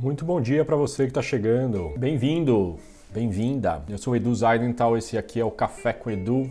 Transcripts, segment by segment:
Muito bom dia para você que está chegando. Bem-vindo, bem-vinda. Eu sou o Edu Zaidental, esse aqui é o Café com Edu.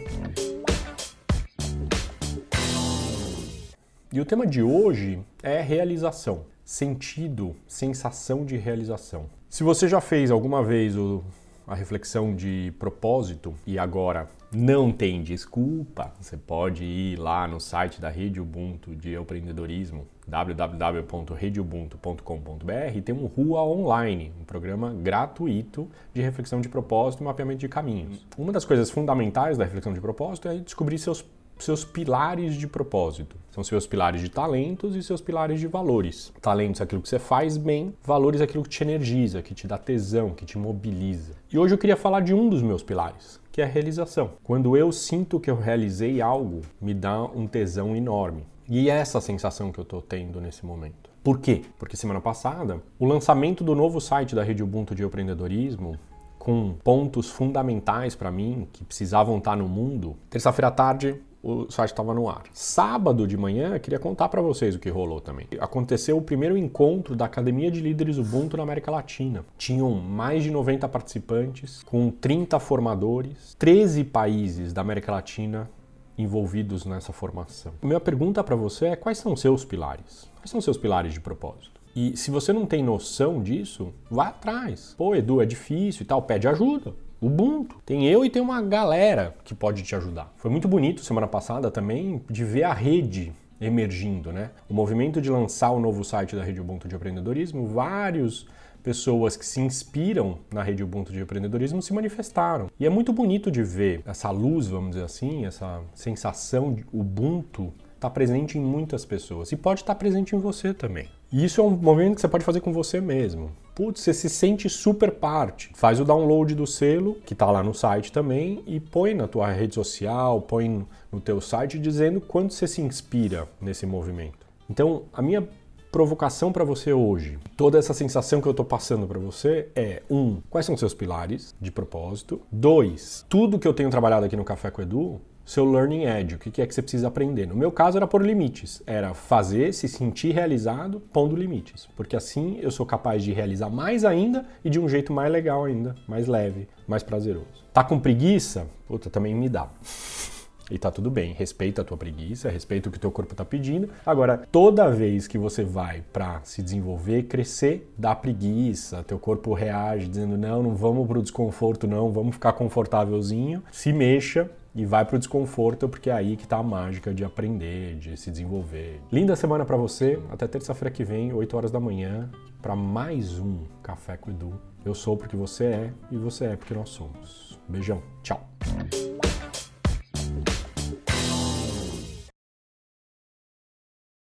E o tema de hoje é realização, sentido, sensação de realização. Se você já fez alguma vez o, a reflexão de propósito e agora não tem desculpa, você pode ir lá no site da Rede Ubuntu de Empreendedorismo www.redeubuntu.com.br e tem um Rua Online, um programa gratuito de reflexão de propósito e mapeamento de caminhos. Uma das coisas fundamentais da reflexão de propósito é descobrir seus seus pilares de propósito. São seus pilares de talentos e seus pilares de valores. Talentos é aquilo que você faz bem, valores é aquilo que te energiza, que te dá tesão, que te mobiliza. E hoje eu queria falar de um dos meus pilares, que é a realização. Quando eu sinto que eu realizei algo, me dá um tesão enorme. E é essa sensação que eu estou tendo nesse momento. Por quê? Porque semana passada, o lançamento do novo site da Rede Ubuntu de Empreendedorismo, com pontos fundamentais para mim, que precisavam estar no mundo, terça-feira à tarde o site estava no ar. Sábado de manhã, queria contar para vocês o que rolou também. Aconteceu o primeiro encontro da Academia de Líderes Ubuntu na América Latina. Tinham mais de 90 participantes, com 30 formadores, 13 países da América Latina envolvidos nessa formação. Minha pergunta para você é quais são os seus pilares? Quais são os seus pilares de propósito? E se você não tem noção disso, vá atrás. Pô, Edu, é difícil e tal, pede ajuda. Ubuntu. Tem eu e tem uma galera que pode te ajudar. Foi muito bonito semana passada também de ver a rede emergindo, né? O movimento de lançar o novo site da Rede Ubuntu de Empreendedorismo, vários pessoas que se inspiram na rede Ubuntu de empreendedorismo se manifestaram. E é muito bonito de ver essa luz, vamos dizer assim, essa sensação de Ubuntu está presente em muitas pessoas e pode estar tá presente em você também. E isso é um movimento que você pode fazer com você mesmo. Putz, você se sente super parte. Faz o download do selo, que está lá no site também, e põe na tua rede social, põe no teu site dizendo quanto você se inspira nesse movimento. Então, a minha provocação para você hoje, toda essa sensação que eu estou passando para você é: um, quais são seus pilares de propósito? Dois, tudo que eu tenho trabalhado aqui no Café com Edu, seu learning edge, o que é que você precisa aprender. No meu caso era pôr limites, era fazer, se sentir realizado, pondo limites, porque assim eu sou capaz de realizar mais ainda e de um jeito mais legal ainda, mais leve, mais prazeroso. Tá com preguiça? Puta, também me dá. E tá tudo bem, respeita a tua preguiça, respeita o que teu corpo tá pedindo. Agora, toda vez que você vai para se desenvolver, crescer, dá preguiça, teu corpo reage dizendo: "Não, não vamos pro desconforto não, vamos ficar confortávelzinho". Se mexa e vai pro desconforto, porque é aí que tá a mágica de aprender, de se desenvolver. Linda semana para você, até terça-feira que vem, 8 horas da manhã, para mais um Café com Edu. Eu sou porque você é e você é porque nós somos. Beijão, tchau.